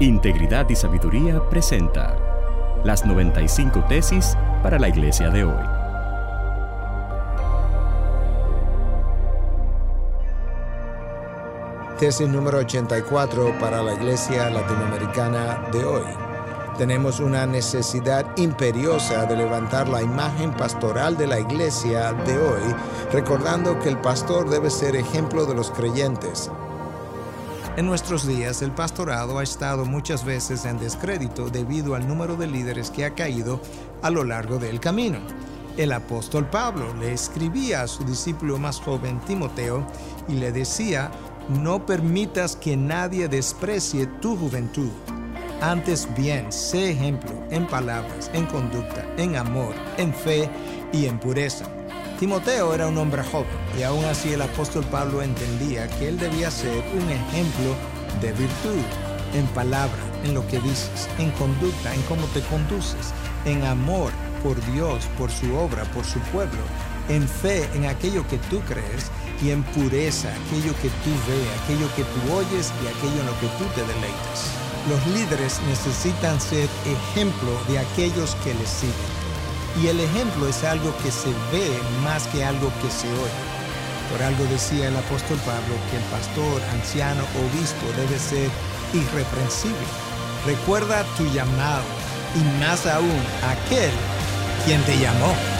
Integridad y Sabiduría presenta las 95 tesis para la iglesia de hoy. Tesis número 84 para la iglesia latinoamericana de hoy. Tenemos una necesidad imperiosa de levantar la imagen pastoral de la iglesia de hoy, recordando que el pastor debe ser ejemplo de los creyentes, en nuestros días el pastorado ha estado muchas veces en descrédito debido al número de líderes que ha caído a lo largo del camino. El apóstol Pablo le escribía a su discípulo más joven Timoteo y le decía, no permitas que nadie desprecie tu juventud. Antes bien, sé ejemplo en palabras, en conducta, en amor, en fe y en pureza. Timoteo era un hombre joven y aún así el apóstol Pablo entendía que él debía ser un ejemplo de virtud en palabra, en lo que dices, en conducta, en cómo te conduces, en amor por Dios, por su obra, por su pueblo, en fe en aquello que tú crees y en pureza, aquello que tú ves, aquello que tú oyes y aquello en lo que tú te deleitas. Los líderes necesitan ser ejemplo de aquellos que les siguen. Y el ejemplo es algo que se ve más que algo que se oye. Por algo decía el apóstol Pablo que el pastor, anciano, obispo debe ser irreprensible. Recuerda tu llamado y más aún aquel quien te llamó.